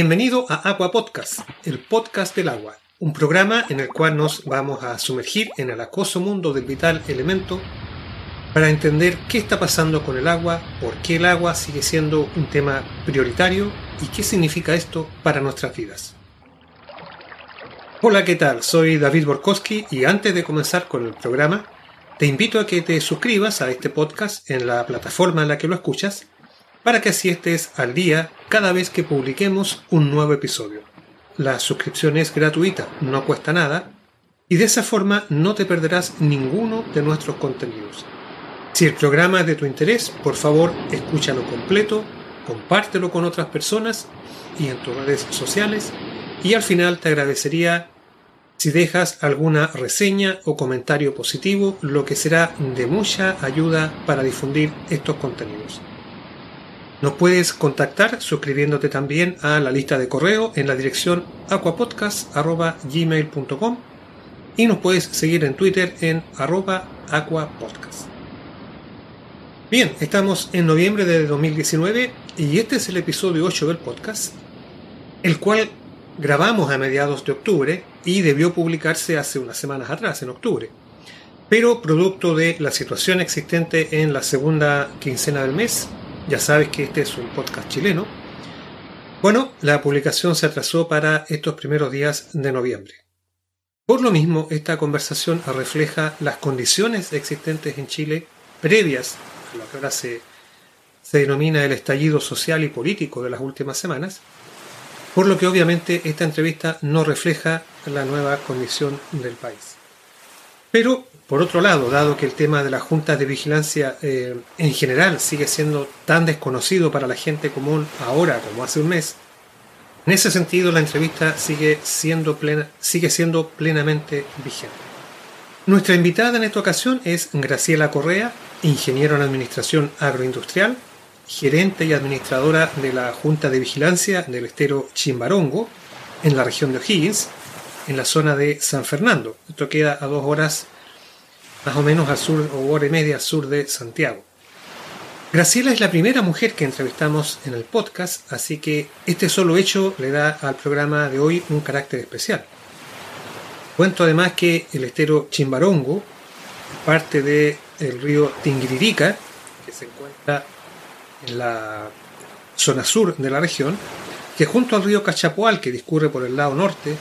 Bienvenido a Agua Podcast, el podcast del agua, un programa en el cual nos vamos a sumergir en el acoso mundo del vital elemento para entender qué está pasando con el agua, por qué el agua sigue siendo un tema prioritario y qué significa esto para nuestras vidas. Hola, ¿qué tal? Soy David Borkowski y antes de comenzar con el programa, te invito a que te suscribas a este podcast en la plataforma en la que lo escuchas para que así estés al día cada vez que publiquemos un nuevo episodio. La suscripción es gratuita, no cuesta nada, y de esa forma no te perderás ninguno de nuestros contenidos. Si el programa es de tu interés, por favor escúchalo completo, compártelo con otras personas y en tus redes sociales, y al final te agradecería si dejas alguna reseña o comentario positivo, lo que será de mucha ayuda para difundir estos contenidos. Nos puedes contactar suscribiéndote también a la lista de correo en la dirección aquapodcast.gmail.com y nos puedes seguir en Twitter en arroba aquapodcast. Bien, estamos en noviembre de 2019 y este es el episodio 8 del podcast, el cual grabamos a mediados de octubre y debió publicarse hace unas semanas atrás, en octubre. Pero producto de la situación existente en la segunda quincena del mes, ya sabes que este es un podcast chileno. Bueno, la publicación se atrasó para estos primeros días de noviembre. Por lo mismo, esta conversación refleja las condiciones existentes en Chile previas a lo que ahora se, se denomina el estallido social y político de las últimas semanas, por lo que obviamente esta entrevista no refleja la nueva condición del país. Pero por otro lado, dado que el tema de las juntas de vigilancia eh, en general sigue siendo tan desconocido para la gente común ahora como hace un mes, en ese sentido la entrevista sigue siendo, plena, sigue siendo plenamente vigente. Nuestra invitada en esta ocasión es Graciela Correa, ingeniero en Administración Agroindustrial, gerente y administradora de la Junta de Vigilancia del estero Chimbarongo, en la región de O'Higgins, en la zona de San Fernando. Esto queda a dos horas más o menos al sur o hora y media sur de Santiago. Graciela es la primera mujer que entrevistamos en el podcast, así que este solo hecho le da al programa de hoy un carácter especial. Cuento además que el estero Chimbarongo, parte del río Tinguiririca, que se encuentra en la zona sur de la región, que junto al río Cachapoal, que discurre por el lado norte,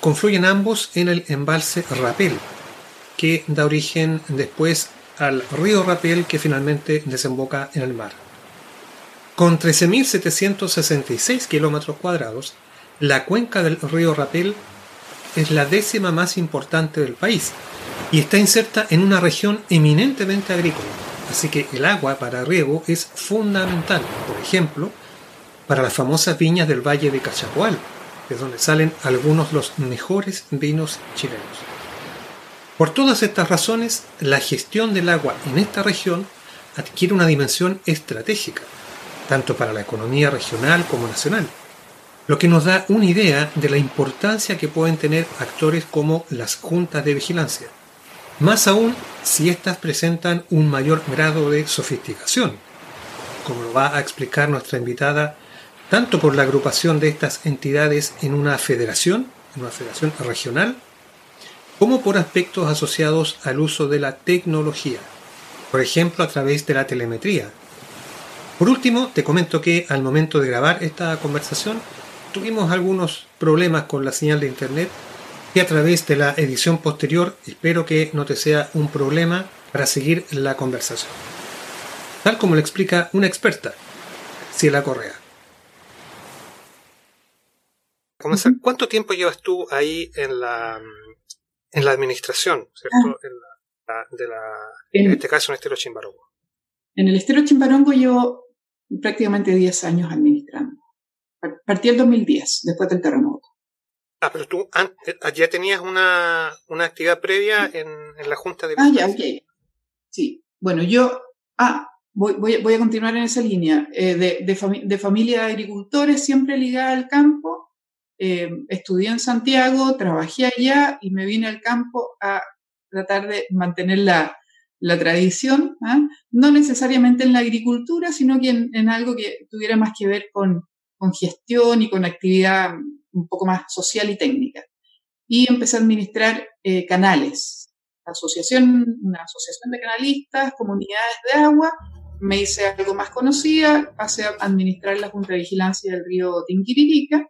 confluyen ambos en el embalse Rapel, que da origen después al río Rapel que finalmente desemboca en el mar. Con 13.766 kilómetros cuadrados, la cuenca del río Rapel es la décima más importante del país y está inserta en una región eminentemente agrícola, así que el agua para riego es fundamental, por ejemplo, para las famosas viñas del Valle de Cachapoal, de donde salen algunos de los mejores vinos chilenos. Por todas estas razones, la gestión del agua en esta región adquiere una dimensión estratégica, tanto para la economía regional como nacional, lo que nos da una idea de la importancia que pueden tener actores como las juntas de vigilancia, más aún si éstas presentan un mayor grado de sofisticación, como lo va a explicar nuestra invitada, tanto por la agrupación de estas entidades en una federación, en una federación regional, como por aspectos asociados al uso de la tecnología, por ejemplo a través de la telemetría. Por último, te comento que al momento de grabar esta conversación tuvimos algunos problemas con la señal de internet y a través de la edición posterior espero que no te sea un problema para seguir la conversación. Tal como lo explica una experta, Ciela Correa. ¿Cuánto tiempo llevas tú ahí en la, en la administración, ¿cierto? Ah. En, de la, en, este caso, en el estero Chimbarongo. En el estero Chimbarongo llevo prácticamente 10 años administrando. Partí el 2010, después del terremoto. Ah, pero tú eh, ya tenías una, una actividad previa en, en, la Junta de... Ah, ya, ok. Sí, bueno, yo... Ah, voy, voy, voy a continuar en esa línea. Eh, de, de, de familia de agricultores, siempre ligada al campo, eh, estudié en Santiago, trabajé allá y me vine al campo a tratar de mantener la, la tradición, ¿ah? no necesariamente en la agricultura, sino que en, algo que tuviera más que ver con, con gestión y con actividad un poco más social y técnica. Y empecé a administrar eh, canales, asociación, una asociación de canalistas, comunidades de agua, me hice algo más conocida, pasé a administrar la Junta de Vigilancia del río Tinquiririca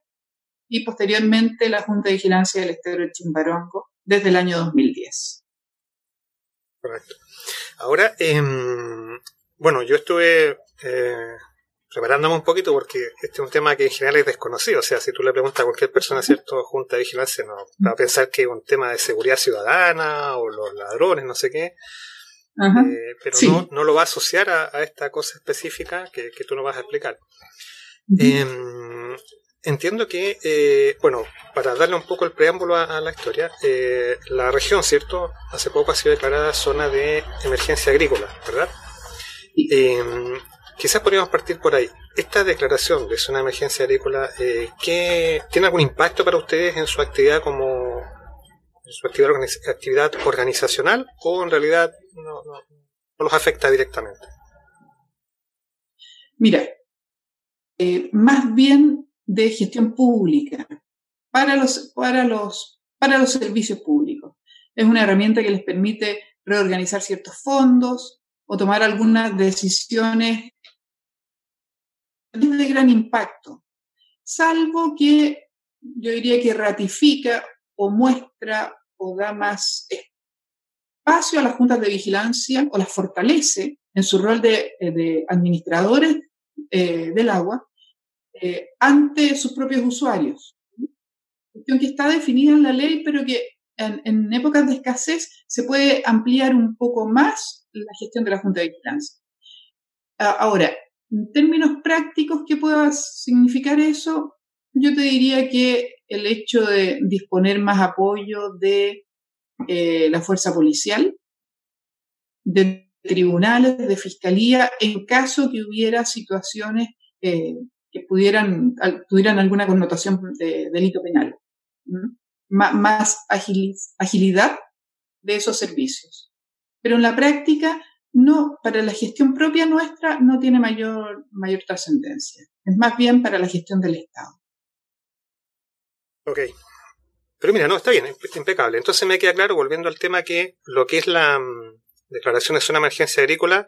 y posteriormente la Junta de Vigilancia del Estero del Chimbarongo desde el año 2010. Correcto. Ahora, em, bueno, yo estuve eh, preparándome un poquito porque este es un tema que en general es desconocido. O sea, si tú le preguntas a cualquier persona, ¿cierto? Junta de Vigilancia, no va a pensar que es un tema de seguridad ciudadana o los ladrones, no sé qué. Eh, pero no, no, lo va a asociar a, esta cosa específica que, que, tú nos vas a explicar. Entiendo que, eh, bueno, para darle un poco el preámbulo a, la historia, eh, la región, ¿cierto? Hace poco ha sido declarada zona de emergencia agrícola, ¿verdad? Eh, quizás podríamos partir por ahí. Esta declaración de zona de emergencia agrícola, eh, ¿qué, ¿tiene algún impacto para ustedes en su actividad como en su actividad, actividad organizacional o en realidad no, no, los afecta directamente? Mira, más bien de gestión pública para los, para los, para los servicios públicos. Es una herramienta que les permite reorganizar ciertos fondos o tomar algunas decisiones de gran impacto, salvo que yo diría que ratifica o muestra o da más espacio a las juntas de vigilancia o las fortalece en su rol de, de administradores eh, del agua eh, ante sus propios usuarios. Cuestión que está definida en la ley, pero que en, épocas de escasez se puede ampliar un poco más la gestión de la Junta de Vigilancia. Ahora, en términos prácticos, ¿qué pueda significar eso? Yo te diría que el hecho de disponer más apoyo de eh, la fuerza policial, de tribunales, de fiscalía, en caso que hubiera situaciones eh, que pudieran, tuvieran alguna connotación de delito penal. más agilidad de esos servicios. Pero en la práctica, no, para la gestión propia nuestra no tiene mayor, mayor trascendencia. Es más bien para la gestión del Estado. Ok. Pero mira, no, está bien, impecable. Entonces me queda claro, volviendo al tema, que lo que es la mm, declaración de zona de emergencia agrícola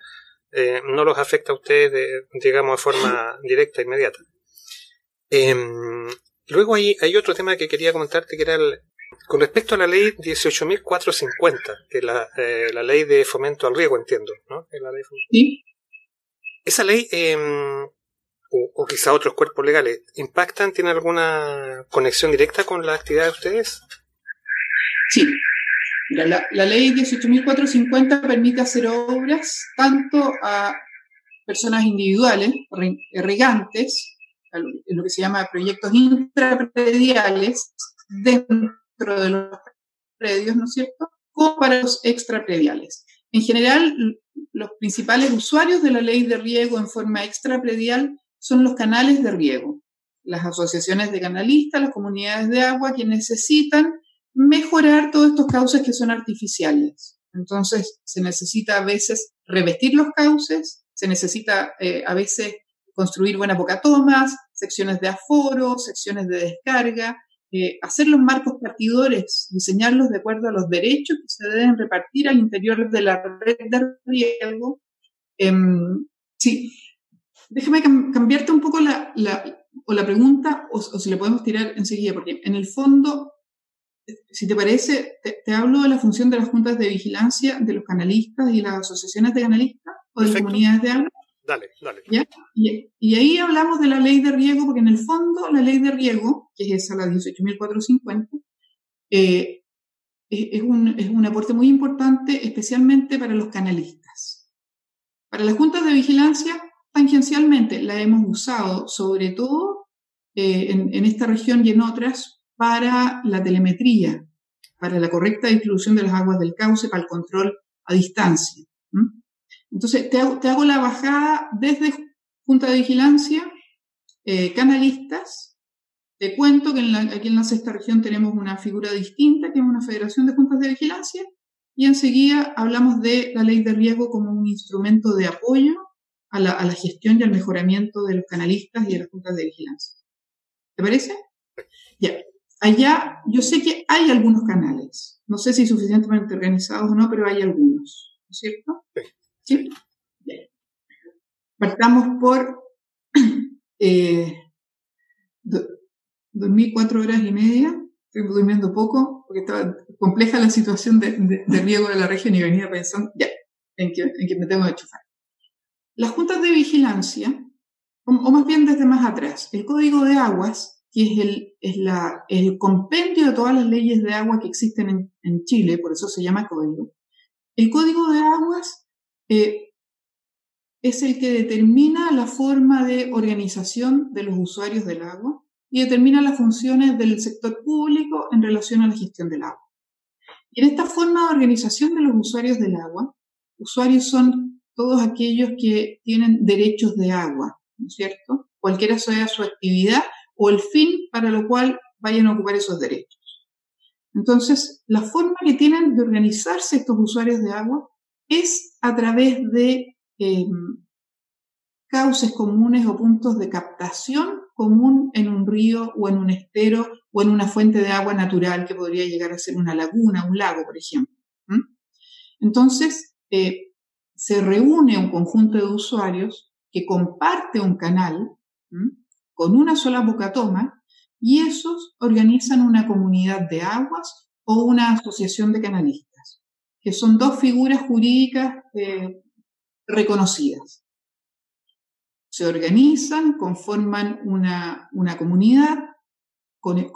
eh, no los afecta a ustedes, de, digamos, de forma directa, inmediata. Em, luego hay, hay otro tema que quería comentarte, que era el, con respecto a la ley 18.450, que es la, eh, la ley de fomento al riego, entiendo, ¿no? la ley ¿Sí? Esa ley, em, o, o, quizá otros cuerpos legales, ¿impactan, tienen alguna conexión directa con la actividad de ustedes? Sí, la, la ley 18.450 permite hacer obras tanto a personas individuales, regantes, en lo que se llama proyectos intraprediales dentro de los predios, ¿no es cierto?, como para los extraprediales. En general, los principales usuarios de la ley de riego en forma extrapredial son los canales de riego, las asociaciones de canalistas, las comunidades de agua que necesitan mejorar todos estos cauces que son artificiales. Entonces, se necesita a veces revestir los cauces, se necesita eh, a veces construir buenas bocatomas, secciones de aforo, secciones de descarga, eh, hacer los marcos partidores, diseñarlos de acuerdo a los derechos que se deben repartir al interior de la red de riego. Em, sí, déjame cambiarte un poco la, o la pregunta, o, o si le podemos tirar enseguida, porque en el fondo si te parece, te, hablo de la función de las juntas de vigilancia de los canalistas y las asociaciones de canalistas o de comunidades de agua. Dale, dale. Y, ahí hablamos de la ley de riego, porque en el fondo la ley de riego, que es esa, la 18.450, eh, es, un, es un aporte muy importante, especialmente para los canalistas. Para las juntas de vigilancia, tangencialmente la hemos usado, sobre todo eh, en, en esta región y en otras, para la telemetría, para la correcta distribución de las aguas del cauce, para el control a distancia. Entonces, te hago, la bajada desde Junta de Vigilancia, eh, canalistas. Te cuento que aquí en la sexta región tenemos una figura distinta, que es una federación de juntas de vigilancia, y enseguida hablamos de la ley de riesgo como un instrumento de apoyo a la, a la gestión y al mejoramiento de los canalistas y de las juntas de vigilancia. ¿Te parece? Ya. Allá, yo sé que hay algunos canales. No sé si suficientemente organizados o no, pero hay algunos. ¿No es cierto? Sí. Partamos por eh, dormí cuatro horas y media, estoy durmiendo poco, porque estaba compleja la situación de, riego de la región y venía pensando, ya, en que, en que me tengo que chufar. Las juntas de vigilancia, o, más bien desde más atrás, el código de aguas, que es el, es la, el compendio de todas las leyes de agua que existen en, en Chile, por eso se llama código. El código de aguas eh, es el que determina la forma de organización de los usuarios del agua y determina las funciones del sector público en relación a la gestión del agua. Y en esta forma de organización de los usuarios del agua, usuarios son todos aquellos que tienen derechos de agua, ¿no es cierto? Cualquiera sea su actividad o el fin para lo cual vayan a ocupar esos derechos. Entonces, la forma que tienen de organizarse estos usuarios de agua es a través de em, cauces comunes o puntos de captación común en un río o en un estero o en una fuente de agua natural que podría llegar a ser una laguna, un lago, por ejemplo. Entonces, eh, se reúne un conjunto de usuarios que comparte un canal con una sola bocatoma y esos organizan una comunidad de aguas o una asociación de canalistas, que son dos figuras jurídicas eh, reconocidas se organizan, conforman una, comunidad,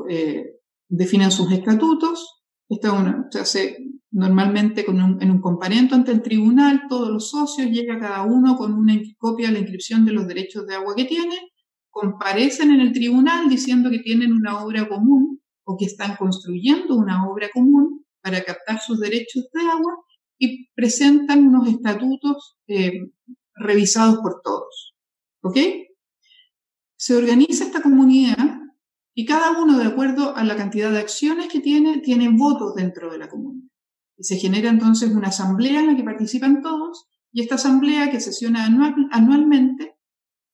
eh, definen sus estatutos. Esta se hace normalmente con en un comparendo ante el tribunal, todos los socios, llega cada uno con una copia de la inscripción de los derechos de agua que tiene, comparecen en el tribunal diciendo que tienen una obra común o que están construyendo una obra común para captar sus derechos de agua y presentan unos estatutos eh, revisados por todos. ¿Ok? Se organiza esta comunidad y cada uno, de acuerdo a la cantidad de acciones que tiene, tiene votos dentro de la comunidad. Y se genera entonces una asamblea en la que participan todos y esta asamblea que sesiona anualmente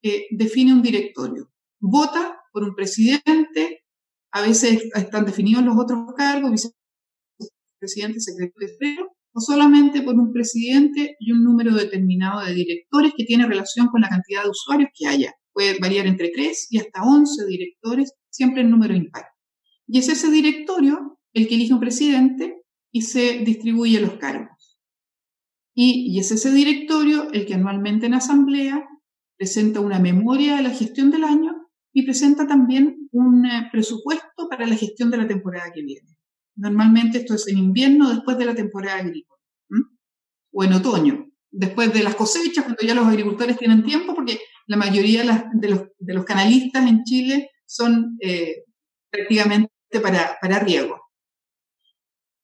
eh, define un directorio. Vota por un presidente, a veces están definidos los otros cargos, vicepresidente, secretario, o solamente por un presidente y un número determinado de directores que tiene relación con la cantidad de usuarios que haya. Puede variar entre 3 y hasta 11 directores, siempre en número impar. Y es ese directorio el que elige un presidente y se distribuye los cargos. Y, y es ese directorio el que anualmente en asamblea presenta una memoria de la gestión del año y presenta también un eh, presupuesto para la gestión de la temporada que viene. Normalmente esto es en invierno después de la temporada agrícola o en otoño, después de las cosechas, cuando ya los agricultores tienen tiempo, porque la mayoría de, los, canalistas en Chile son eh, prácticamente para, para riego.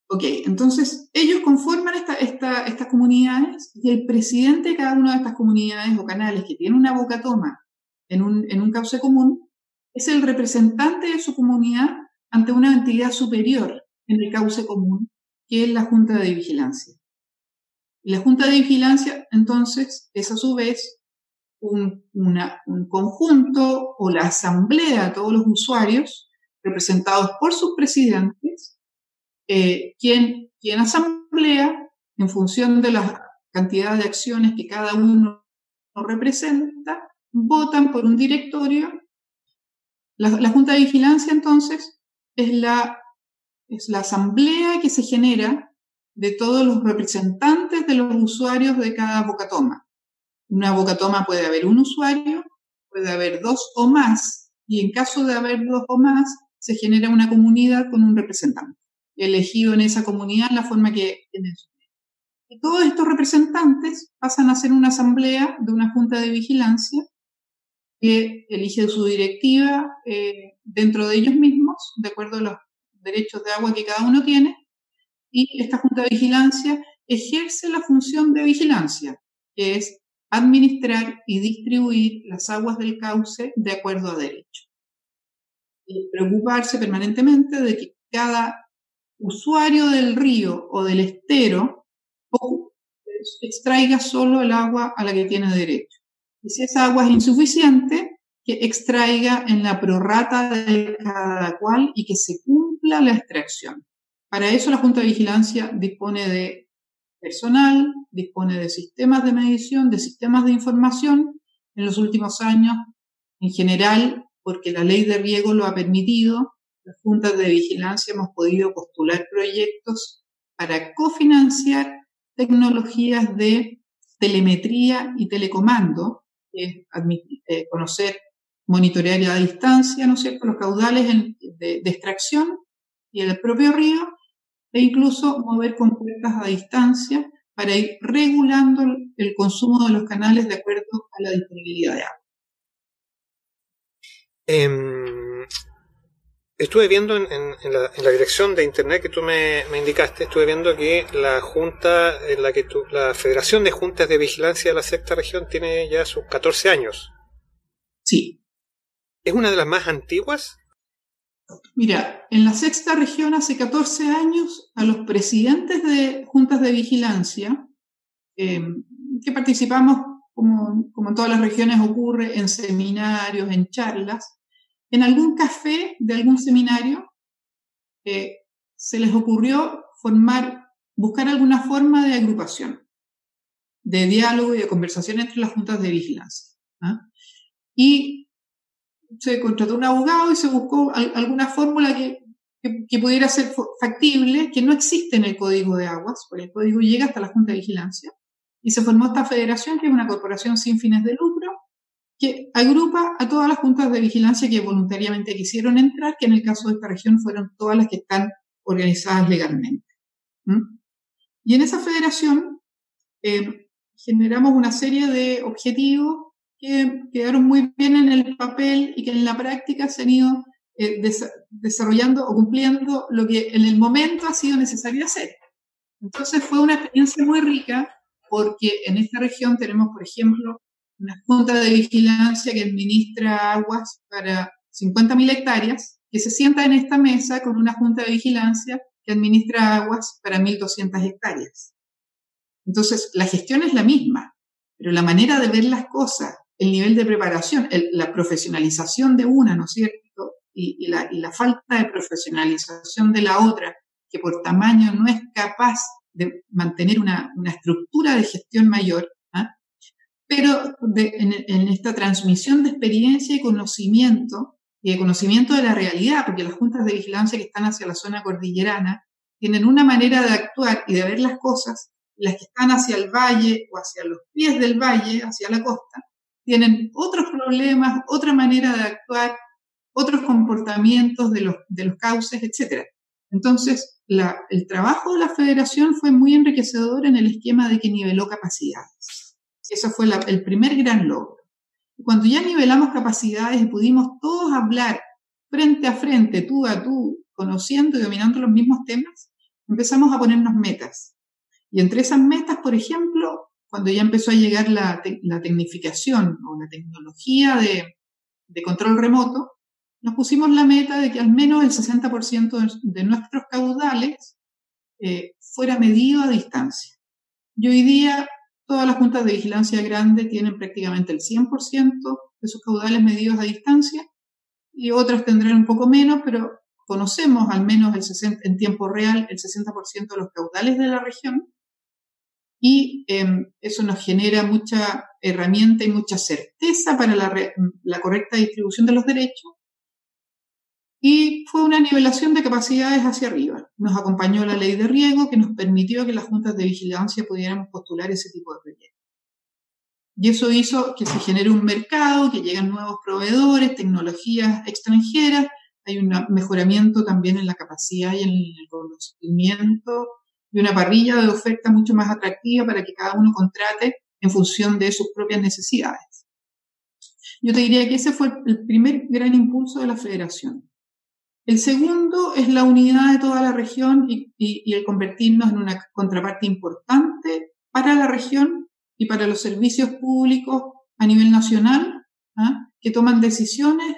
Ok, entonces ellos conforman estas comunidades y el presidente de cada una de estas comunidades o canales que tiene una boca toma en un, en un cauce común es el representante de su comunidad ante una entidad superior en el cauce común, que es la Junta de Vigilancia. Y la Junta de Vigilancia, entonces, es a su vez un, conjunto o la asamblea de todos los usuarios representados por sus presidentes, eh, quien, asamblea, en función de la cantidad de acciones que cada uno representa, votan por un directorio. la Junta de Vigilancia, entonces, es la es la asamblea que se genera de todos los representantes de los usuarios de cada bocatoma. Una bocatoma puede haber un usuario, puede haber dos o más, y en caso de haber dos o más, se genera una comunidad con un representante, elegido en esa comunidad la forma que tiene Y todos estos representantes pasan a ser una asamblea de una junta de vigilancia que elige su directiva eh, dentro de ellos mismos, de acuerdo a los derechos de agua que cada uno tiene, y esta Junta de Vigilancia ejerce la función de vigilancia, que es administrar y distribuir las aguas del cauce de acuerdo a derecho. Y preocuparse permanentemente de que cada usuario del río o del estero extraiga solo el agua a la que tiene derecho. Y si esa agua es insuficiente, que extraiga en la prorrata de cada cual y que se cumpla la extracción. Para eso la Junta de Vigilancia dispone de personal, dispone de sistemas de medición, de sistemas de información. En los últimos años, en general, porque la ley de riego lo ha permitido, las juntas de vigilancia hemos podido postular proyectos para cofinanciar tecnologías de telemetría y telecomando, es eh, conocer, monitorear a distancia, ¿no es cierto?, los caudales de, extracción y el propio río, e incluso mover compuertas a distancia para ir regulando el consumo de los canales de acuerdo a la disponibilidad de agua. Eh, estuve viendo en, la, dirección de internet que tú me, indicaste, estuve viendo que la junta, en la que la Federación de Juntas de Vigilancia de la Sexta Región tiene ya sus 14 años. Sí. ¿Es una de las más antiguas? Mira, en la sexta región hace 14 años a los presidentes de juntas de vigilancia, eh, que participamos, como, como en todas las regiones ocurre, en seminarios, en charlas, en algún café de algún seminario eh, se les ocurrió formar, buscar alguna forma de agrupación, de diálogo y de conversación entre las juntas de vigilancia. ¿ah? Y se contrató un abogado y se buscó alguna fórmula que, que, pudiera ser factible, que no existe en el Código de Aguas, porque el código llega hasta la Junta de Vigilancia, y se formó esta federación, que es una corporación sin fines de lucro, que agrupa a todas las juntas de vigilancia que voluntariamente quisieron entrar, que en el caso de esta región fueron todas las que están organizadas legalmente. Y en esa federación eh, generamos una serie de objetivos que quedaron muy bien en el papel y que en la práctica se han ido eh, desarrollando o cumpliendo lo que en el momento ha sido necesario hacer. Entonces fue una experiencia muy rica porque en esta región tenemos, por ejemplo, una junta de vigilancia que administra aguas para 50.000 hectáreas, que se sienta en esta mesa con una junta de vigilancia que administra aguas para 1.200 hectáreas. Entonces, la gestión es la misma, pero la manera de ver las cosas el nivel de preparación, la profesionalización de una, ¿no es cierto? Y, la, falta de profesionalización de la otra, que por tamaño no es capaz de mantener una, estructura de gestión mayor, pero en, esta transmisión de experiencia y conocimiento, y de conocimiento de la realidad, porque las juntas de vigilancia que están hacia la zona cordillerana tienen una manera de actuar y de ver las cosas, las que están hacia el valle o hacia los pies del valle, hacia la costa, tienen otros problemas, otra manera de actuar, otros comportamientos de los, de los cauces, etc. Entonces, el trabajo de la federación fue muy enriquecedor en el esquema de que niveló capacidades. Eso fue el primer gran logro. Cuando ya nivelamos capacidades y pudimos todos hablar frente a frente, tú a tú, conociendo y dominando los mismos temas, empezamos a ponernos metas. Y entre esas metas, por ejemplo, cuando ya empezó a llegar la, tecnificación o la tecnología de, control remoto, nos pusimos la meta de que al menos el 60% de, nuestros caudales eh, fuera medido a distancia. Y hoy día todas las juntas de vigilancia grande tienen prácticamente el 100% de sus caudales medidos a distancia y otras tendrán un poco menos, pero conocemos al menos el en tiempo real el 60% de los caudales de la región y em, eso nos genera mucha herramienta y mucha certeza para la, correcta distribución de los derechos. Y fue una nivelación de capacidades hacia arriba. Nos acompañó la ley de riego que nos permitió que las juntas de vigilancia pudiéramos postular ese tipo de proyectos. Y eso hizo que se genere un mercado, que lleguen nuevos proveedores, tecnologías extranjeras, hay un mejoramiento también en la capacidad y en el conocimiento y una parrilla de oferta mucho más atractiva para que cada uno contrate en función de sus propias necesidades. Yo te diría que ese fue el primer gran impulso de la federación. El segundo es la unidad de toda la región y, el convertirnos en una contraparte importante para la región y para los servicios públicos a nivel nacional, ¿ah? que toman decisiones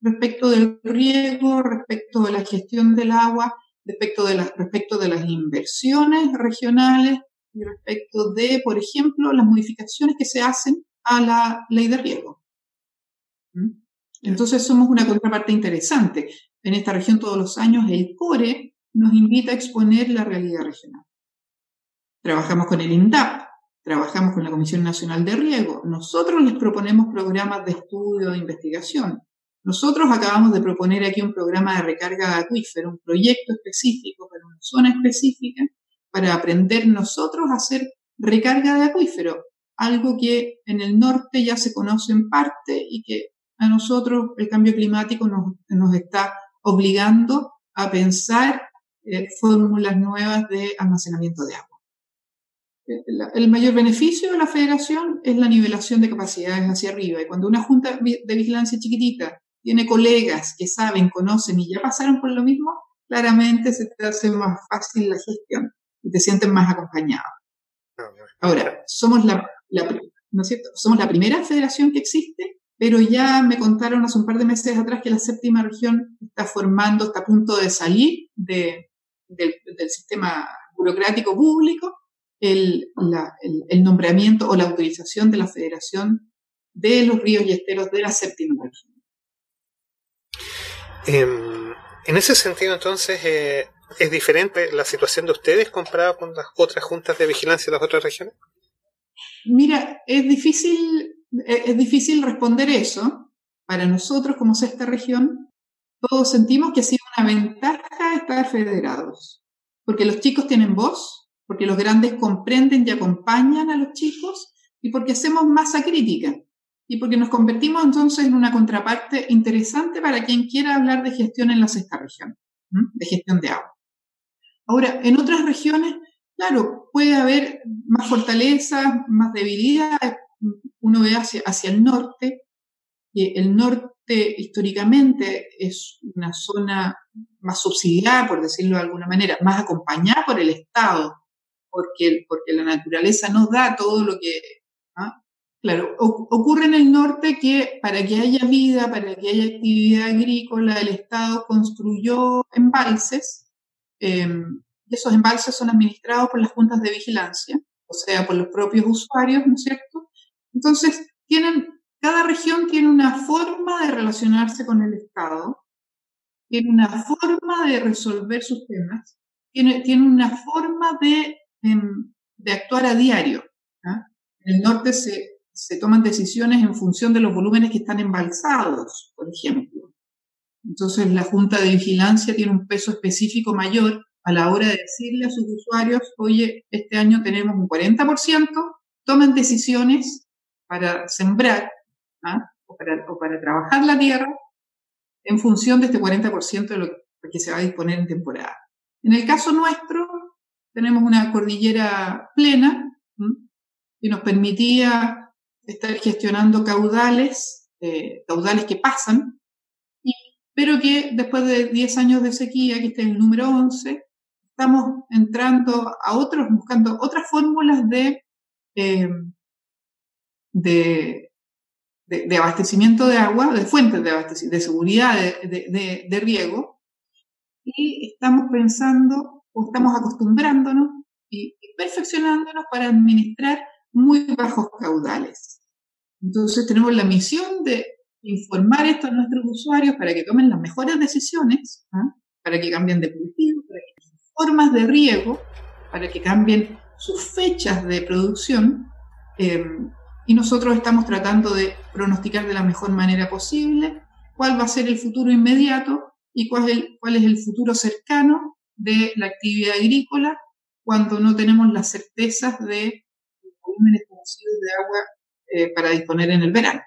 respecto del riego, respecto de la gestión del agua respecto de, respecto de las inversiones regionales y respecto de, por ejemplo, las modificaciones que se hacen a la ley de riego. ¿Mm? Entonces somos una contraparte interesante. En esta región todos los años el CORE nos invita a exponer la realidad regional. Trabajamos con el INDAP, trabajamos con la Comisión Nacional de Riego. Nosotros les proponemos programas de estudio, de investigación. Nosotros acabamos de proponer aquí un programa de recarga de acuífero, un proyecto específico para una zona específica, para aprender nosotros a hacer recarga de acuífero, algo que en el norte ya se conoce en parte y que a nosotros el cambio climático nos, está obligando a pensar eh, fórmulas nuevas de almacenamiento de agua. El, mayor beneficio de la federación es la nivelación de capacidades hacia arriba. Y cuando una junta de vigilancia chiquitita tiene colegas que saben, conocen y ya pasaron por lo mismo, claramente se te hace más fácil la gestión y te sientes más acompañado. Ahora, somos la, ¿no es cierto? Somos la primera federación que existe, pero ya me contaron hace un par de meses atrás que la séptima región está formando, está a punto de salir de, del, sistema burocrático público el, el, nombramiento o la autorización de la federación de los ríos y esteros de la séptima región. Em, en ese sentido, entonces, eh, ¿Es diferente la situación de ustedes comparada con las otras juntas de vigilancia de las otras regiones? Mira, es difícil, es difícil responder eso. Para nosotros, como sexta región, todos sentimos que ha sido una ventaja estar federados, porque los chicos tienen voz, porque los grandes comprenden y acompañan a los chicos, y porque hacemos masa crítica, y porque nos convertimos entonces en una contraparte interesante para quien quiera hablar de gestión en la sexta región, de gestión de agua. Ahora, en otras regiones, claro, puede haber más fortaleza, más debilidad. Uno ve hacia, el norte, que el norte históricamente es una zona más subsidiada, por decirlo de alguna manera, más acompañada por el Estado, porque, porque la naturaleza nos da todo lo que... ¿ah? Claro, ocurre en el norte que para que haya vida, para que haya actividad agrícola, el Estado construyó embalses Em, esos embalses son administrados por las juntas de vigilancia, o sea, por los propios usuarios, ¿no es cierto? Entonces, tienen, cada región tiene una forma de relacionarse con el Estado, tiene una forma de resolver sus temas, tiene, tiene una forma de, em, de actuar a diario. En el norte se, se toman decisiones en función de los volúmenes que están embalsados, por ejemplo. Entonces la Junta de Vigilancia tiene un peso específico mayor a la hora de decirle a sus usuarios, oye, este año tenemos un 40%, tomen decisiones para sembrar ¿ah? o, para, trabajar la tierra en función de este 40% de lo que se va a disponer en temporada. En el caso nuestro, tenemos una cordillera plena que nos permitía estar gestionando caudales, eh, caudales que pasan pero que después de 10 años de sequía, que está en el número 11, estamos entrando a otros, buscando otras fórmulas de, eh, de, de, abastecimiento de agua, de fuentes de abastecimiento, de seguridad de, de, riego, y estamos pensando o estamos acostumbrándonos y perfeccionándonos para administrar muy bajos caudales. Entonces tenemos la misión de informar esto a nuestros usuarios para que tomen las mejores decisiones, ¿ah? para que cambien de cultivo, para que sus formas de riego, para que cambien sus fechas de producción. Em, y nosotros estamos tratando de pronosticar de la mejor manera posible cuál va a ser el futuro inmediato y cuál es el, cuál es el futuro cercano de la actividad agrícola cuando no tenemos las certezas de los volúmenes conocidos de agua eh, para disponer en el verano.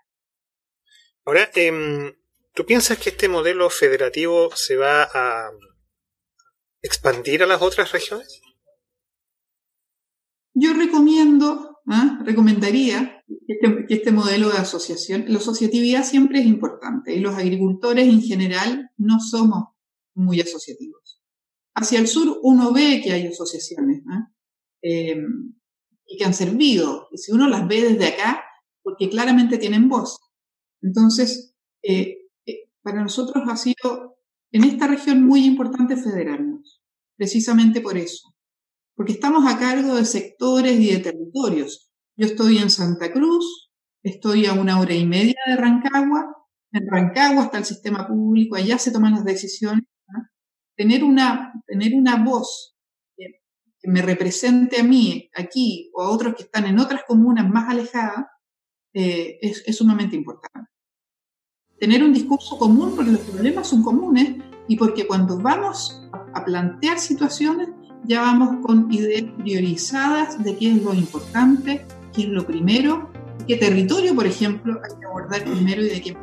Ahora, em, ¿tú piensas que este modelo federativo se va a expandir a las otras regiones? Yo recomiendo, ¿ah? recomendaría este, que este, modelo de asociación, la asociatividad siempre es importante y los agricultores en general no somos muy asociativos. Hacia el sur uno ve que hay asociaciones ¿ah? em, y que han servido, y si uno las ve desde acá, porque claramente tienen voz. Entonces, eh, eh, para nosotros ha sido en esta región muy importante federarnos, precisamente por eso, porque estamos a cargo de sectores y de territorios. Yo estoy en Santa Cruz, estoy a una hora y media de Rancagua, en Rancagua está el sistema público, allá se toman las decisiones. Tener, una, tener una voz que, me represente a mí aquí o a otros que están en otras comunas más alejadas eh, es, es sumamente importante. Tener un discurso común porque los problemas son comunes y porque cuando vamos a plantear situaciones ya vamos con ideas priorizadas de qué es lo importante, qué es lo primero, qué territorio, por ejemplo, hay que abordar primero y de qué.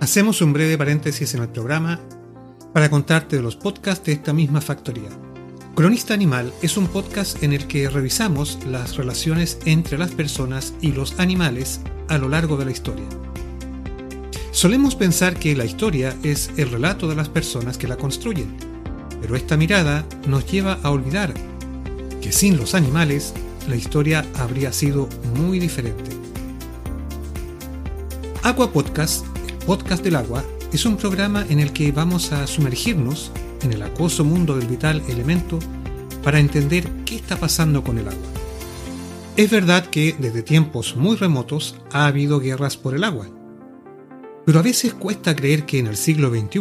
Hacemos un breve paréntesis en el programa para contarte de los podcasts de esta misma factoría. Cronista Animal es un podcast en el que revisamos las relaciones entre las personas y los animales a lo largo de la historia. Solemos pensar que la historia es el relato de las personas que la construyen, pero esta mirada nos lleva a olvidar que sin los animales la historia habría sido muy diferente. Agua Podcast, el podcast del agua, es un programa en el que vamos a sumergirnos en el acuoso mundo del vital elemento para entender qué está pasando con el agua. Es verdad que desde tiempos muy remotos ha habido guerras por el agua, pero a veces cuesta creer que en el siglo XXI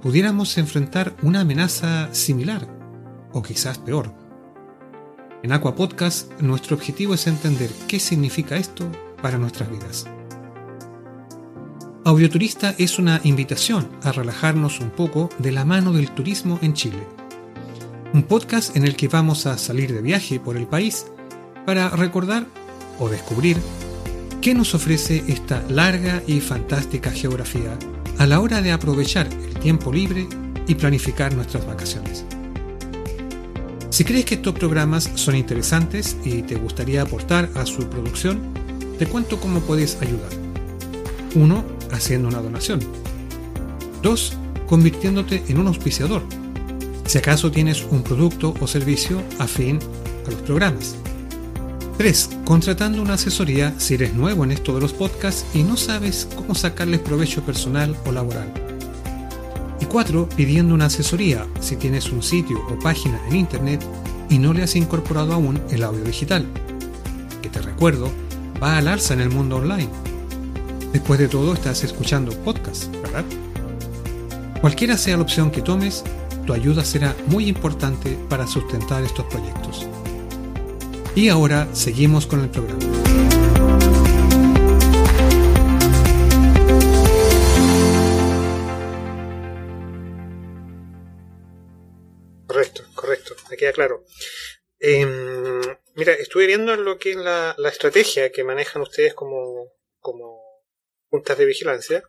pudiéramos enfrentar una amenaza similar, o quizás peor. En Aqua Podcast, nuestro objetivo es entender qué significa esto para nuestras vidas. Audioturista es una invitación a relajarnos un poco de la mano del turismo en Chile. Un podcast en el que vamos a salir de viaje por el país para recordar o descubrir ¿Qué nos ofrece esta larga y fantástica geografía a la hora de aprovechar el tiempo libre y planificar nuestras vacaciones? Si crees que estos programas son interesantes y te gustaría aportar a su producción, te cuento cómo puedes ayudar. 1. Haciendo una donación. 2. Convirtiéndote en un auspiciador. Si acaso tienes un producto o servicio afín a los programas. 3. Contratando una asesoría si eres nuevo en esto de los podcasts y no sabes cómo sacarles provecho personal o laboral. Y 4. Pidiendo una asesoría si tienes un sitio o página en Internet y no le has incorporado aún el audio digital, que te recuerdo, va al alza en el mundo online. Después de todo estás escuchando podcasts, ¿verdad? Cualquiera sea la opción que tomes, tu ayuda será muy importante para sustentar estos proyectos. Y ahora seguimos con el programa. Correcto, correcto, me queda claro. Em, mira, estuve viendo lo que es la, estrategia que manejan ustedes como, como juntas de vigilancia.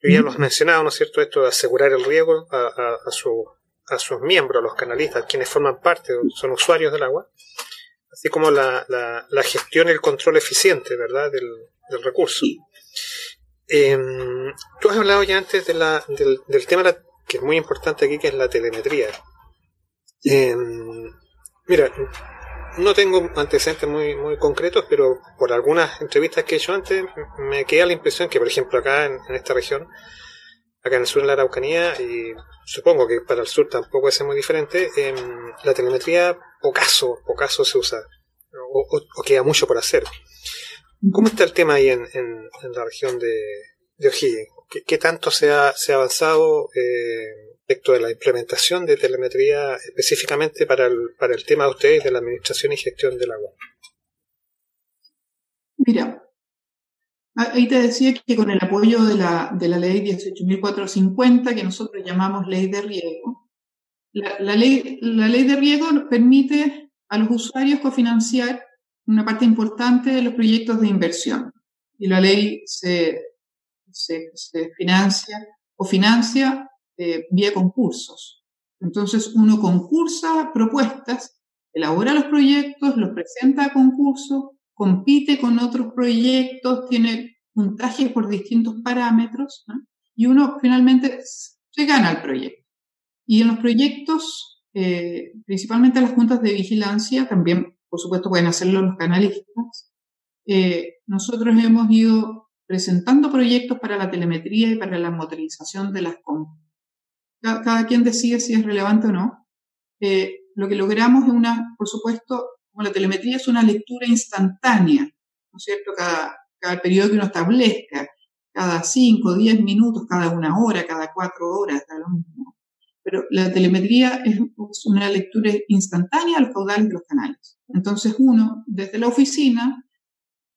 Yo ya lo has mencionado, ¿no es cierto? Esto de asegurar el riesgo a, a, su, a sus miembros, a los canalistas, quienes forman parte, son usuarios del agua así como la, la, gestión y el control eficiente, ¿verdad?, del, recurso. Em, tú has hablado ya antes de la, del, tema que es muy importante aquí, que es la telemetría. Em, mira, no tengo antecedentes muy, muy concretos, pero por algunas entrevistas que he hecho antes, me queda la impresión que, por ejemplo, acá en, esta región, acá en el sur de la Araucanía, y supongo que para el sur tampoco es muy diferente, em, la telemetría ocaso, ocaso se usa, o, queda mucho por hacer. ¿Cómo está el tema ahí en, la región de, de? ¿Qué, tanto se ha, se ha avanzado eh, respecto de la implementación de telemetría específicamente para el, para el tema de ustedes de la administración y gestión del agua? Mira, ahí te decía que con el apoyo de la, de la ley 18.450, que nosotros llamamos ley de riego, la, ley, la ley de riego permite a los usuarios cofinanciar una parte importante de los proyectos de inversión. Y la ley se, se, financia o financia eh, vía concursos. Entonces uno concursa propuestas, elabora los proyectos, los presenta a concurso, compite con otros proyectos, tiene puntajes por distintos parámetros y uno finalmente se gana el proyecto. Y en los proyectos, eh, principalmente las juntas de vigilancia, también, por supuesto, pueden hacerlo los canalistas. Eh, nosotros hemos ido presentando proyectos para la telemetría y para la motorización de las compras. Cada, quien decide si es relevante o no. Eh, lo que logramos es una, por supuesto, como la telemetría es una lectura instantánea, ¿no es cierto? Cada, cada periodo que uno establezca, cada 5, 10 minutos, cada una hora, cada cuatro horas, da lo mismo. Pero la telemetría es una lectura instantánea al caudal de los canales. Entonces uno, desde la oficina,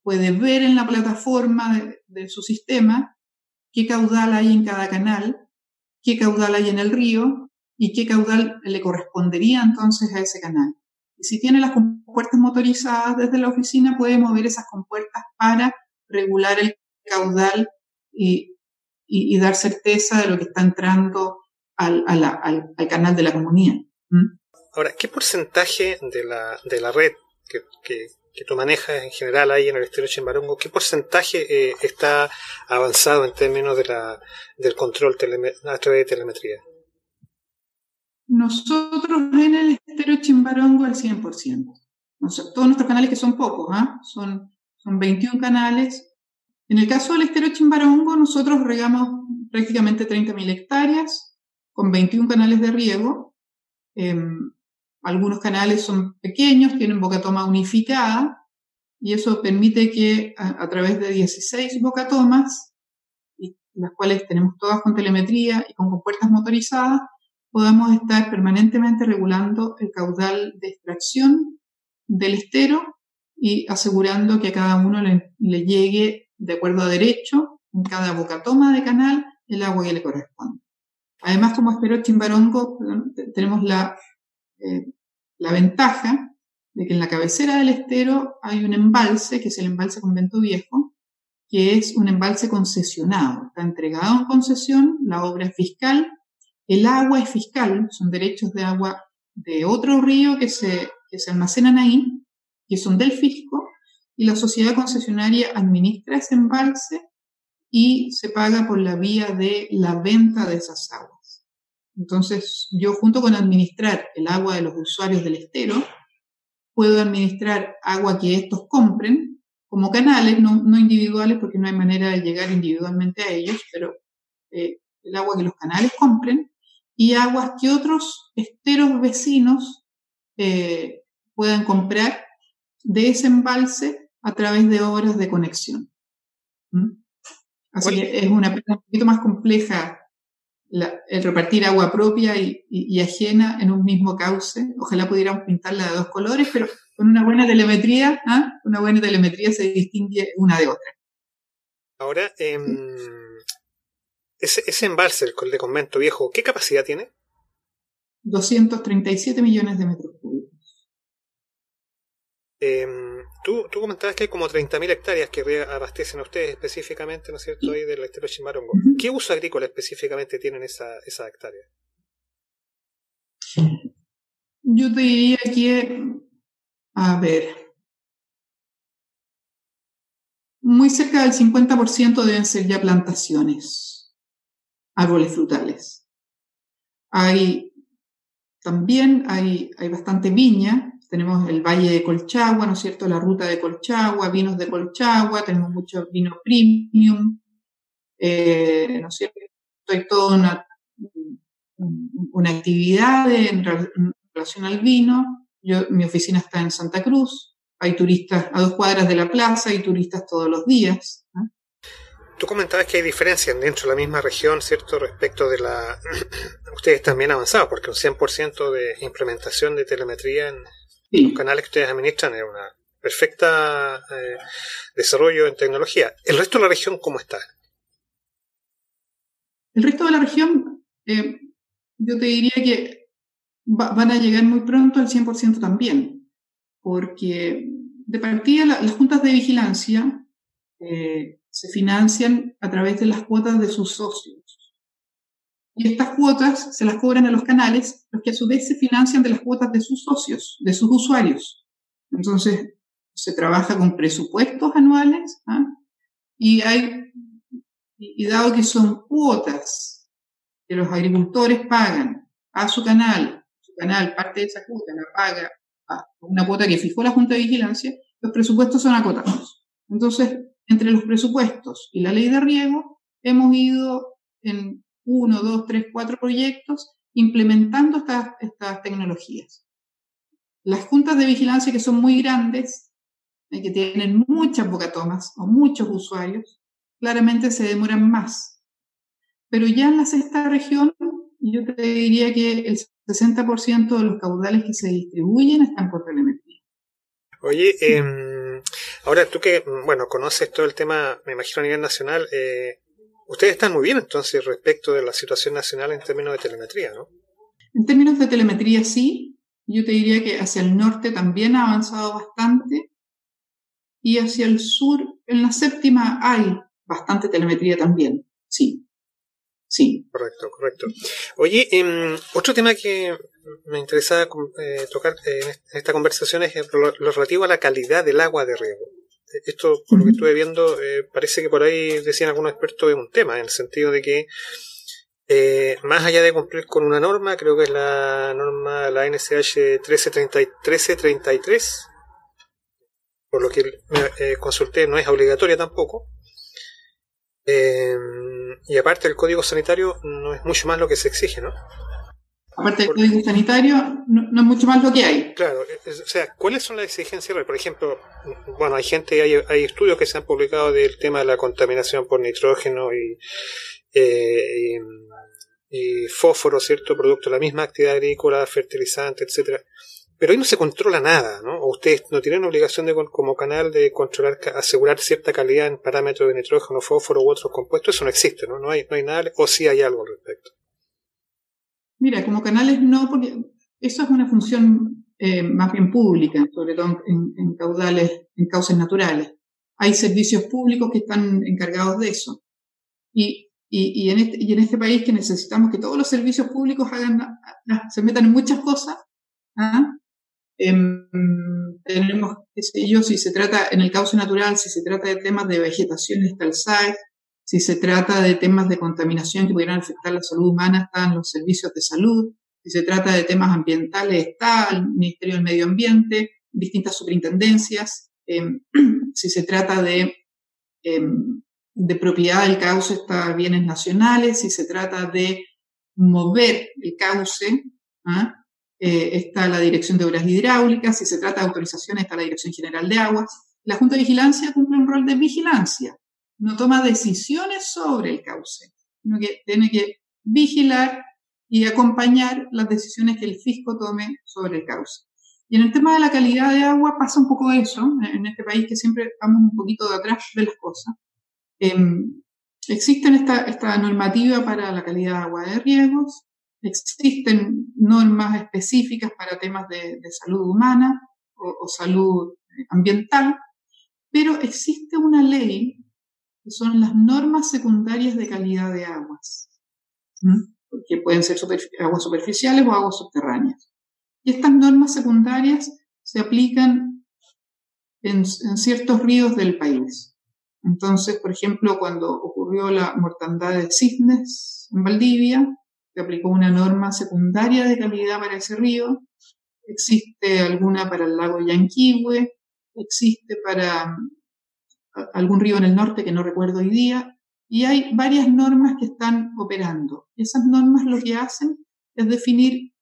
puede ver en la plataforma de, su sistema qué caudal hay en cada canal, qué caudal hay en el río y qué caudal le correspondería entonces a ese canal. Y si tiene las compuertas motorizadas desde la oficina, puede mover esas compuertas para regular el caudal y, dar certeza de lo que está entrando al, al, al canal de la comunidad. ¿Mm? Ahora, ¿qué porcentaje de la, de la red que, que, que, tú manejas en general ahí en el estero Chimbarongo, qué porcentaje eh, está avanzado en términos de la, del control a través de telemetría? Nosotros en el estero Chimbarongo al 100%. todos nuestros canales que son pocos, ¿ah? son, son 21 canales. En el caso del estero Chimbarongo, nosotros regamos prácticamente 30.000 hectáreas con 21 canales de riego. Em, algunos canales son pequeños, tienen bocatoma unificada y eso permite que a, través de 16 bocatomas, las cuales tenemos todas con telemetría y con compuertas motorizadas, podamos estar permanentemente regulando el caudal de extracción del estero y asegurando que a cada uno le, llegue de acuerdo a derecho en cada boca toma de canal el agua que le corresponde. Además, como espero Chimbarongo, tenemos la, eh, la ventaja de que en la cabecera del estero hay un embalse, que es el embalse Convento Viejo, que es un embalse concesionado. Está entregado en concesión, la obra es fiscal el agua es fiscal, son derechos de agua de otro río que se, que se almacenan ahí, que son del fisco, y la sociedad concesionaria administra ese embalse y se paga por la vía de la venta de esas aguas. Entonces, yo junto con administrar el agua de los usuarios del estero, puedo administrar agua que estos compren como canales, no, no individuales, porque no hay manera de llegar individualmente a ellos, pero eh, el agua que los canales compren, y aguas que otros esteros vecinos eh, puedan comprar de ese embalse a través de obras de conexión. ¿Mm? Así que es una un poquito más compleja el repartir agua propia y, ajena en un mismo cauce. Ojalá pudiéramos pintarla de dos colores, pero con una buena telemetría, ¿ah? una buena telemetría se distingue una de otra. Ahora, eh, ese, ese embalse, el de Convento Viejo, ¿qué capacidad tiene? 237 millones de metros cúbicos. Em, tú, tú, comentabas que hay como 30.000 hectáreas que abastecen a ustedes específicamente, ¿no es cierto?, ahí del estero Chimarongo. ¿Qué uso agrícola específicamente tienen esa, esa hectárea? Yo te diría que, a ver, muy cerca del 50% deben ser ya plantaciones árboles frutales. Hay también hay, hay bastante viña, tenemos el Valle de Colchagua, ¿no es cierto? La ruta de Colchagua, vinos de Colchagua, tenemos mucho vino premium, eh, ¿no es cierto? Hay toda una, una actividad en, relación al vino. Yo, mi oficina está en Santa Cruz, hay turistas a dos cuadras de la plaza, hay turistas todos los días. Tú comentabas que hay diferencias dentro de la misma región, ¿cierto? Respecto de la... ustedes también avanzados, porque un 100% de implementación de telemetría en los canales que ustedes administran es un perfecta eh, desarrollo en tecnología. ¿El resto de la región cómo está? El resto de la región, eh, yo te diría que van a llegar muy pronto al 100% también, porque de partida las juntas de vigilancia eh, se financian a través de las cuotas de sus socios. Y estas cuotas se las cobran a los canales, los que a su vez se financian de las cuotas de sus socios, de sus usuarios. Entonces, se trabaja con presupuestos anuales ¿ah? y hay, y dado que son cuotas que los agricultores pagan a su canal, su canal, parte de esa cuota la paga a una cuota que fijó la Junta de Vigilancia, los presupuestos son acotados. Entonces, entre los presupuestos y la ley de riego, hemos ido en uno, dos, tres, cuatro proyectos implementando estas, estas tecnologías. las juntas de vigilancia que son muy grandes, y que tienen muchas bocatomas o muchos usuarios, claramente se demoran más. Pero ya en la sexta región, yo te diría que el 60% de los caudales que se distribuyen están por telemetría. Oye, eh, ahora tú que, bueno, conoces todo el tema, me imagino a nivel nacional, eh, ustedes están muy bien entonces respecto de la situación nacional en términos de telemetría, ¿no? En términos de telemetría sí, yo te diría que hacia el norte también ha avanzado bastante y hacia el sur, en la séptima hay bastante telemetría también, sí. Sí. Correcto, correcto. Oye, em, otro tema que me interesaba eh, tocar eh, en esta conversación es lo, relativo a la calidad del agua de riego. Esto, por lo que estuve viendo, eh, parece que por ahí decían algunos expertos es un tema, en el sentido de que más allá de cumplir con una norma, creo que es la norma, la NCH 1333, por lo que consulté, no es obligatoria tampoco. y aparte el código sanitario no es mucho más lo que se exige, ¿no? Aparte del código sanitario, no, es mucho más lo que hay. Claro, o sea, ¿cuáles son las exigencias? Por ejemplo, bueno, hay gente, hay, hay estudios que se han publicado del tema de la contaminación por nitrógeno y, eh, y, fósforo, ¿cierto? Producto de la misma actividad agrícola, fertilizante, etcétera. Pero ahí no se controla nada, ¿no? O ustedes no tienen obligación de, como canal de controlar, asegurar cierta calidad en parámetros de nitrógeno, fósforo u otros compuestos. Eso no existe, ¿no? No hay, no hay nada, o sí hay algo al respecto. Mira, como canales no, porque eso es una función eh, más bien pública, sobre todo en, caudales, en cauces naturales. Hay servicios públicos que están encargados de eso. Y, y, en este, y en este país que necesitamos que todos los servicios públicos hagan, se metan en muchas cosas, ¿ah? em, tenemos, qué yo, si se trata en el cauce natural, si se trata de temas de vegetación, está el si se trata de temas de contaminación que pudieran afectar la salud humana, están los servicios de salud. Si se trata de temas ambientales, está el Ministerio del Medio Ambiente, distintas superintendencias. Em, si se trata de, em, de propiedad del cauce, está bienes nacionales. Si se trata de mover el cauce, ¿ah? eh, está la Dirección de Obras Hidráulicas. Si se trata de autorizaciones, está la Dirección General de Aguas. La Junta de Vigilancia cumple un rol de vigilancia no toma decisiones sobre el cauce, sino que tiene que vigilar y acompañar las decisiones que el fisco tome sobre el cauce. Y en el tema de la calidad de agua pasa un poco eso, en este país que siempre vamos un poquito de atrás de las cosas. Eh, existe esta, esta normativa para la calidad de agua de riegos, existen normas específicas para temas de, salud humana o, salud ambiental, pero existe una ley son las normas secundarias de calidad de aguas, que pueden ser aguas superficiales o aguas subterráneas. Y estas normas secundarias se aplican en, ciertos ríos del país. Entonces, por ejemplo, cuando ocurrió la mortandad de cisnes en Valdivia, se aplicó una norma secundaria de calidad para ese río. Existe alguna para el lago Yanquihue, existe para algún río en el norte que no recuerdo hoy día, y hay varias normas que están operando. Esas normas lo que hacen es definir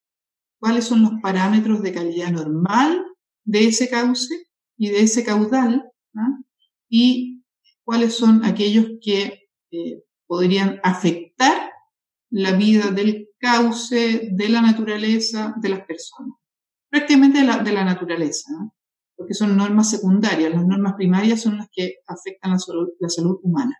cuáles son los parámetros de calidad normal de ese cauce y de ese caudal, ¿ah? y cuáles son aquellos que eh, podrían afectar la vida del cauce, de la naturaleza, de las personas. Prácticamente de la, de la naturaleza. ¿ah? Porque son normas secundarias. Las normas primarias son las que afectan la salud, humana.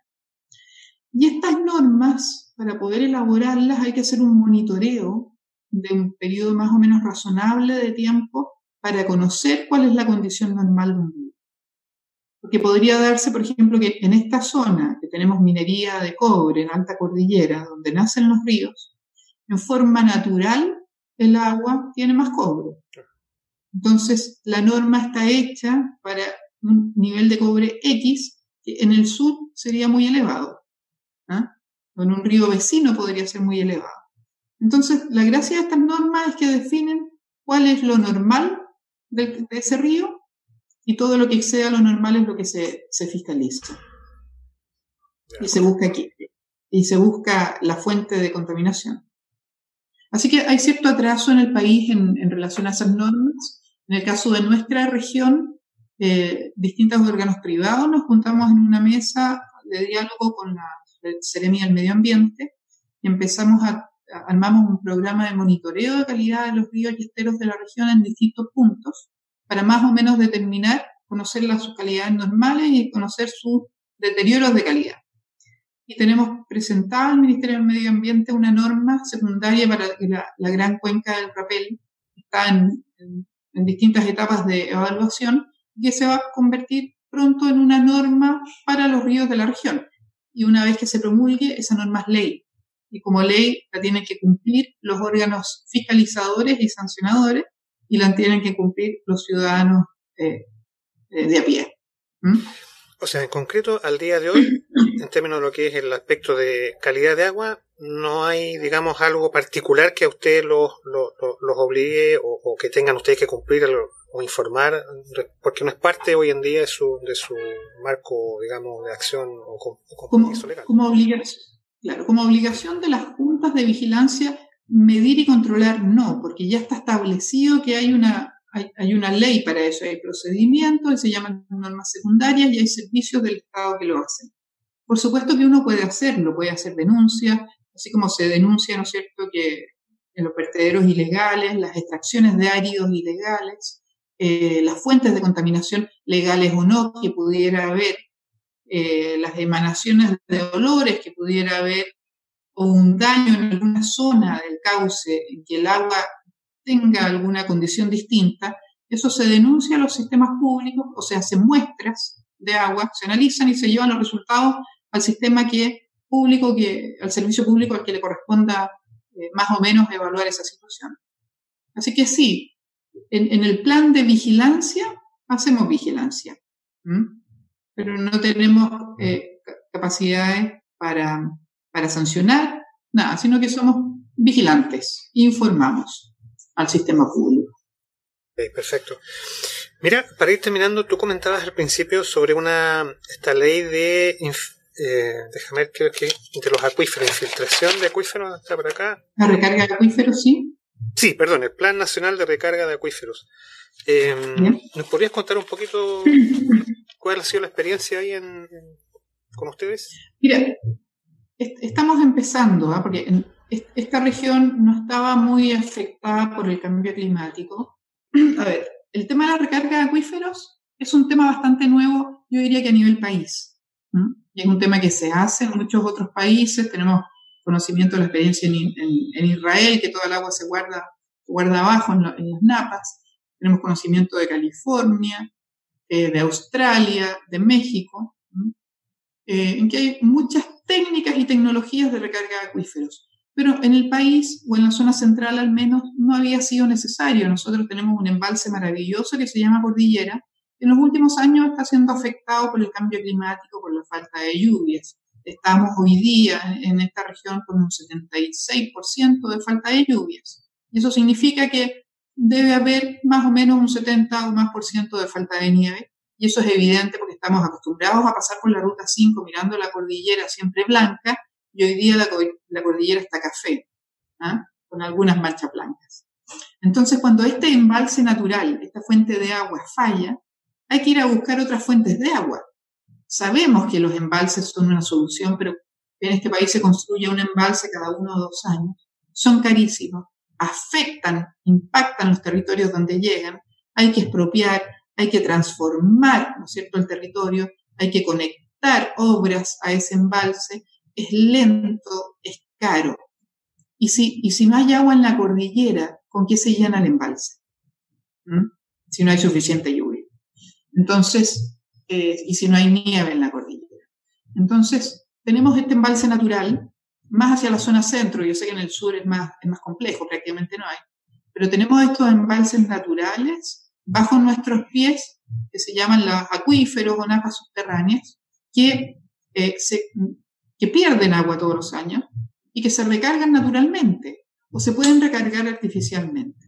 Y estas normas, para poder elaborarlas, hay que hacer un monitoreo de un periodo más o menos razonable de tiempo para conocer cuál es la condición normal de un río. Porque podría darse, por ejemplo, que en esta zona, que tenemos minería de cobre en alta cordillera, donde nacen los ríos, en forma natural el agua tiene más cobre. Entonces, la norma está hecha para un nivel de cobre X, que en el sur sería muy elevado. ¿ah? O en un río vecino podría ser muy elevado. Entonces, la gracia de estas normas es que definen cuál es lo normal de, ese río y todo lo que exceda lo normal es lo que se, fiscaliza. Y se busca aquí. Y se busca la fuente de contaminación. Así que hay cierto atraso en el país en relación a esas normas En el caso de nuestra región, eh, distintos órganos privados nos juntamos en una mesa de diálogo con la Seremia del Medio Ambiente y empezamos a, armamos un programa de monitoreo de calidad de los ríos y esteros de la región en distintos puntos para más o menos determinar, conocer las sus calidades normales y conocer sus deterioros de calidad. Y tenemos presentado al Ministerio del Medio Ambiente una norma secundaria para la, la gran cuenca del Rapel, está en, en distintas etapas de evaluación, que se va a convertir pronto en una norma para los ríos de la región. Y una vez que se promulgue, esa norma es ley. Y como ley la tienen que cumplir los órganos fiscalizadores y sancionadores y la tienen que cumplir los ciudadanos eh, eh, de a pie. ¿Mm? O sea, en concreto, al día de hoy, en términos de lo que es el aspecto de calidad de agua, no hay, digamos, algo particular que a usted los, los, los obligue o, o, que tengan ustedes que cumplir o informar, porque no es parte hoy en día de su, de su marco, digamos, de acción o, compromiso como, legal. Como obligación, claro, como obligación de las juntas de vigilancia, medir y controlar no, porque ya está establecido que hay una, hay, hay una ley para eso, hay procedimientos, se llaman normas secundarias y hay servicios del Estado que lo hacen. Por supuesto que uno puede hacerlo, puede hacer denuncias, así como se denuncia, ¿no es cierto?, que en los vertederos ilegales, las extracciones de áridos ilegales, eh, las fuentes de contaminación legales o no que pudiera haber, eh, las emanaciones de olores que pudiera haber, o un daño en alguna zona del cauce en que el agua tenga alguna condición distinta, eso se denuncia a los sistemas públicos o se hacen muestras de agua, se analizan y se llevan los resultados al sistema que público, que, al servicio público al que le corresponda eh, más o menos evaluar esa situación. Así que sí, en, el plan de vigilancia hacemos vigilancia, pero no tenemos eh, capacidades para, para sancionar, nada, sino que somos vigilantes, informamos al sistema público. perfecto. Mira, para ir terminando, tú comentabas al principio sobre una esta ley de eh, déjame ver, creo que de los acuíferos, infiltración de acuíferos, está por acá. La recarga de acuíferos, sí. Sí, perdón, el Plan Nacional de Recarga de Acuíferos. Em, ¿Nos podrías contar un poquito cuál ha sido la experiencia ahí en, con ustedes? Mira, estamos empezando, ¿ah? porque esta región no estaba muy afectada por el cambio climático. A ver, el tema de la recarga de acuíferos es un tema bastante nuevo, yo diría que a nivel país. Y es un tema que se hace en muchos otros países. Tenemos conocimiento de la experiencia en, Israel, que toda el agua se guarda, abajo en, las napas. Tenemos conocimiento de California, eh, de Australia, de México, eh, en que hay muchas técnicas y tecnologías de recarga de acuíferos. Pero en el país, o en la zona central al menos, no había sido necesario. Nosotros tenemos un embalse maravilloso que se llama Cordillera. En los últimos años está siendo afectado por el cambio climático, por la falta de lluvias. Estamos hoy día en esta región con un 76% de falta de lluvias. Y eso significa que debe haber más o menos un 70 o más por ciento de falta de nieve. Y eso es evidente porque estamos acostumbrados a pasar por la ruta 5 mirando la cordillera siempre blanca y hoy día la, cordillera está café, ¿ah? con algunas manchas blancas. Entonces, cuando este embalse natural, esta fuente de agua falla, hay que ir a buscar otras fuentes de agua. Sabemos que los embalses son una solución, pero en este país se construye un embalse cada uno o dos años. Son carísimos, afectan, impactan los territorios donde llegan. Hay que expropiar, hay que transformar, ¿no es cierto?, el territorio, hay que conectar obras a ese embalse. Es lento, es caro. Y si, y si no hay agua en la cordillera, ¿con qué se llena el embalse? ¿Mm? Si no hay suficiente lluvia. Entonces, eh, y si no hay nieve en la cordillera. Entonces, tenemos este embalse natural más hacia la zona centro, yo sé que en el sur es más, es más complejo, prácticamente no hay, pero tenemos estos embalses naturales bajo nuestros pies, que se llaman los acuíferos o napas subterráneas, que, eh, se, que pierden agua todos los años y que se recargan naturalmente o se pueden recargar artificialmente.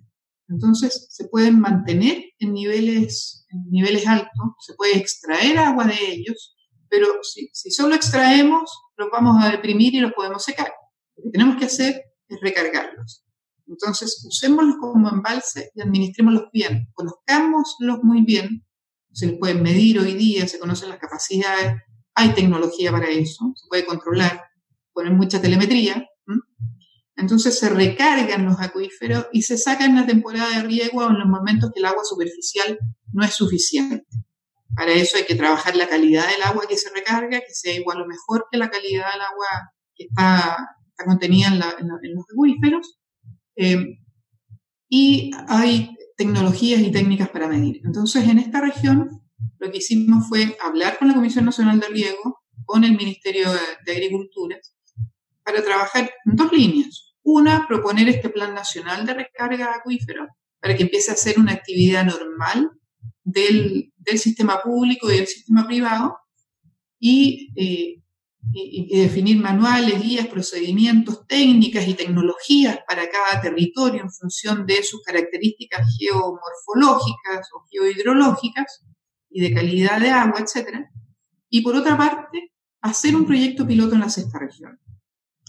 Entonces, se pueden mantener en niveles, en niveles altos, se puede extraer agua de ellos, pero si, si solo extraemos, los vamos a deprimir y los podemos secar. Lo que tenemos que hacer es recargarlos. Entonces, usémoslos como embalse y administrémoslos bien. Conozcámoslos muy bien. Se les pueden medir hoy día, se conocen las capacidades, hay tecnología para eso, se puede controlar, poner mucha telemetría. Entonces se recargan los acuíferos y se sacan en la temporada de riego en los momentos que el agua superficial no es suficiente. Para eso hay que trabajar la calidad del agua que se recarga, que sea igual o mejor que la calidad del agua que está, contenida en, los acuíferos. Eh, y hay tecnologías y técnicas para medir. Entonces, en esta región, lo que hicimos fue hablar con la Comisión Nacional de Riego, con el Ministerio de Agricultura, para trabajar en dos líneas. Una, proponer este plan nacional de recarga de acuíferos para que empiece a ser una actividad normal del, sistema público y del sistema privado y, eh, definir manuales, guías, procedimientos, técnicas y tecnologías para cada territorio en función de sus características geomorfológicas o geohidrológicas y de calidad de agua, etc. Y por otra parte, hacer un proyecto piloto en la sexta región.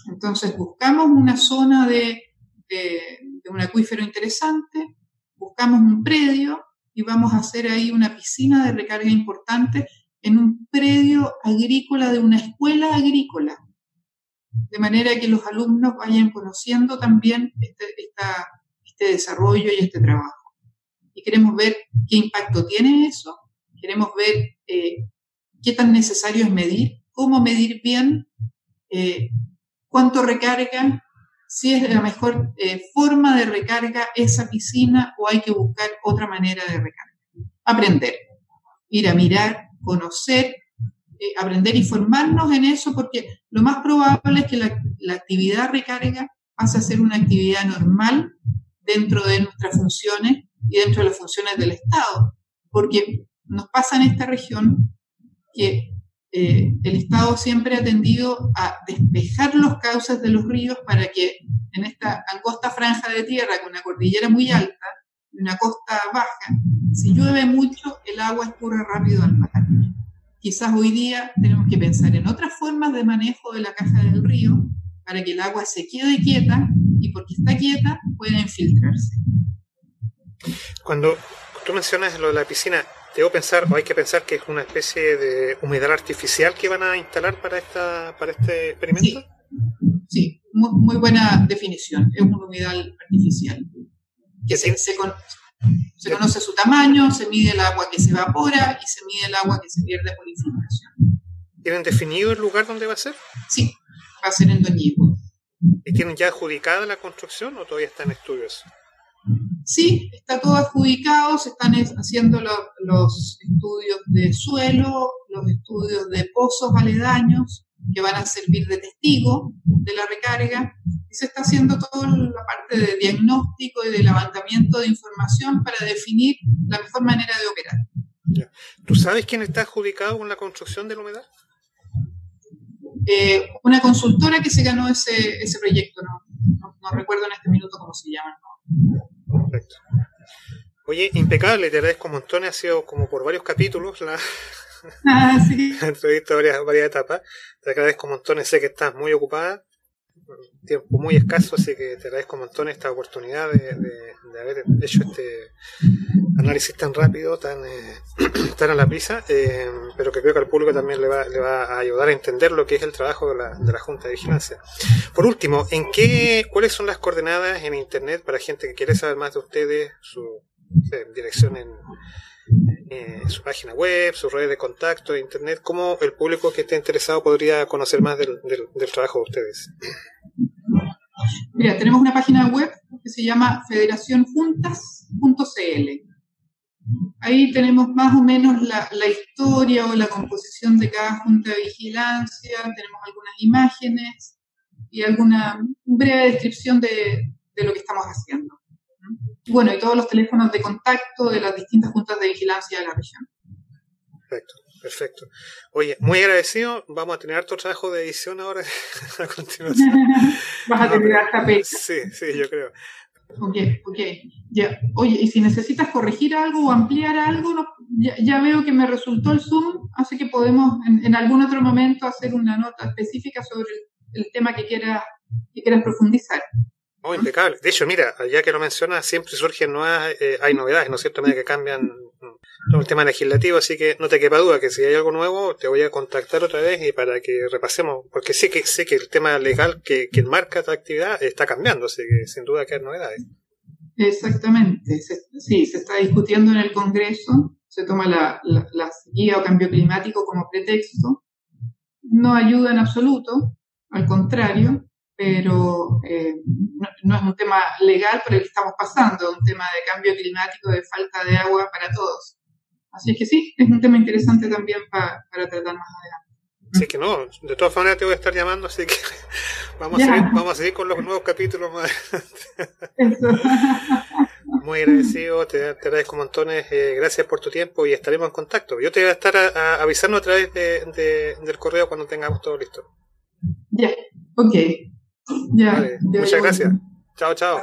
Entonces buscamos una zona de, un acuífero interesante, buscamos un predio y vamos a hacer ahí una piscina de recarga importante en un predio agrícola de una escuela agrícola, de manera que los alumnos vayan conociendo también este, este desarrollo y este trabajo. Y queremos ver qué impacto tiene eso, queremos ver eh, qué tan necesario es medir, cómo medir bien eh, cuánto recarga, si es la mejor eh, forma de recarga esa piscina o hay que buscar otra manera de recarga. Aprender, ir a mirar, conocer, eh, aprender y formarnos en eso porque lo más probable es que la, la actividad recarga pase a ser una actividad normal dentro de nuestras funciones y dentro de las funciones del Estado, porque nos pasa en esta región que eh, el Estado siempre ha tendido a despejar los cauces de los ríos para que en esta angosta franja de tierra con una cordillera muy alta y una costa baja, si llueve mucho, el agua escurre rápido al mar. Quizás hoy día tenemos que pensar en otras formas de manejo de la caja del río para que el agua se quede quieta y porque está quieta pueda infiltrarse. Cuando tú mencionas lo de la piscina, debo pensar, o hay que pensar que es una especie de humedal artificial que van a instalar para esta, para este experimento. Sí, muy, buena definición. Es un humedal artificial. Que se, se, conoce su tamaño, se mide el agua que se evapora y se mide el agua que se pierde por infiltración. ¿Tienen definido el lugar donde va a ser? Sí, va a ser en Doñigo. ¿Y tienen ya adjudicada la construcción o todavía está en estudios? Sí, está todo adjudicado, se están haciendo los estudios de suelo, los estudios de pozos aledaños que van a servir de testigo de la recarga y se está haciendo toda la parte de diagnóstico y de levantamiento de información para definir la mejor manera de operar. ¿Tú sabes quién está adjudicado con la construcción de la humedad? Eh, una consultora que se ganó ese, ese proyecto, no, no, recuerdo en este minuto cómo se llama. Perfecto. Oye, impecable, te agradezco montones, ha sido como por varios capítulos la, ah, sí. entrevista, varias, varias etapas. Te agradezco montones, sé que estás muy ocupada, tiempo muy escaso, así que te agradezco montones esta oportunidad de, haber hecho este análisis tan rápido, tan, eh, tan a la prisa, eh, pero que creo que al público también le va, le va a ayudar a entender lo que es el trabajo de la, de la Junta de Vigilancia. Por último, ¿en qué, ¿cuáles son las coordenadas en Internet para gente que quiere saber más de ustedes, su dirección en, su página web, sus redes de contacto, internet, cómo el público que esté interesado podría conocer más del, trabajo de ustedes. Mira, tenemos una página web que se llama federacionjuntas.cl. Ahí tenemos más o menos la, historia o la composición de cada junta de vigilancia, tenemos algunas imágenes y alguna breve descripción de, de lo que estamos haciendo. Bueno, y todos los teléfonos de contacto de las distintas juntas de vigilancia de la región. Perfecto. Perfecto. Oye, muy agradecido. Vamos a tener harto trabajo de edición ahora a continuación. Vas a tener harta Sí, sí, yo creo. Ok, ok. Ya. Oye, y si necesitas corregir algo o ampliar algo, ya, veo que me resultó el Zoom, así que podemos en, algún otro momento hacer una nota específica sobre el, tema que quieras, que quieras profundizar. Oh, impecable. De hecho, mira, ya que lo mencionas, siempre surgen nuevas, eh, hay novedades, ¿no es cierto? A que cambian mm, el tema legislativo, así que no te quepa duda que si hay algo nuevo, te voy a contactar otra vez y para que repasemos, porque sé que sé que el tema legal que, que marca esta actividad está cambiando, así que sin duda que hay novedades. Exactamente, sí, se está discutiendo en el Congreso, se toma la, la, la guía o cambio climático como pretexto, no ayuda en absoluto, al contrario, pero eh, no, es un tema legal por el que estamos pasando, es un tema de cambio climático, de falta de agua para todos. Así que sí, es un tema interesante también para tratar más adelante. Así que no, de todas maneras te voy a estar llamando, así que vamos, a seguir, vamos a seguir con los nuevos capítulos más Muy agradecido, te, agradezco montones, eh, gracias por tu tiempo y estaremos en contacto. Yo te voy a estar avisando a través de, del correo cuando tengamos todo listo. Ya, ok. Ya, muchas gracias. Chao, chao.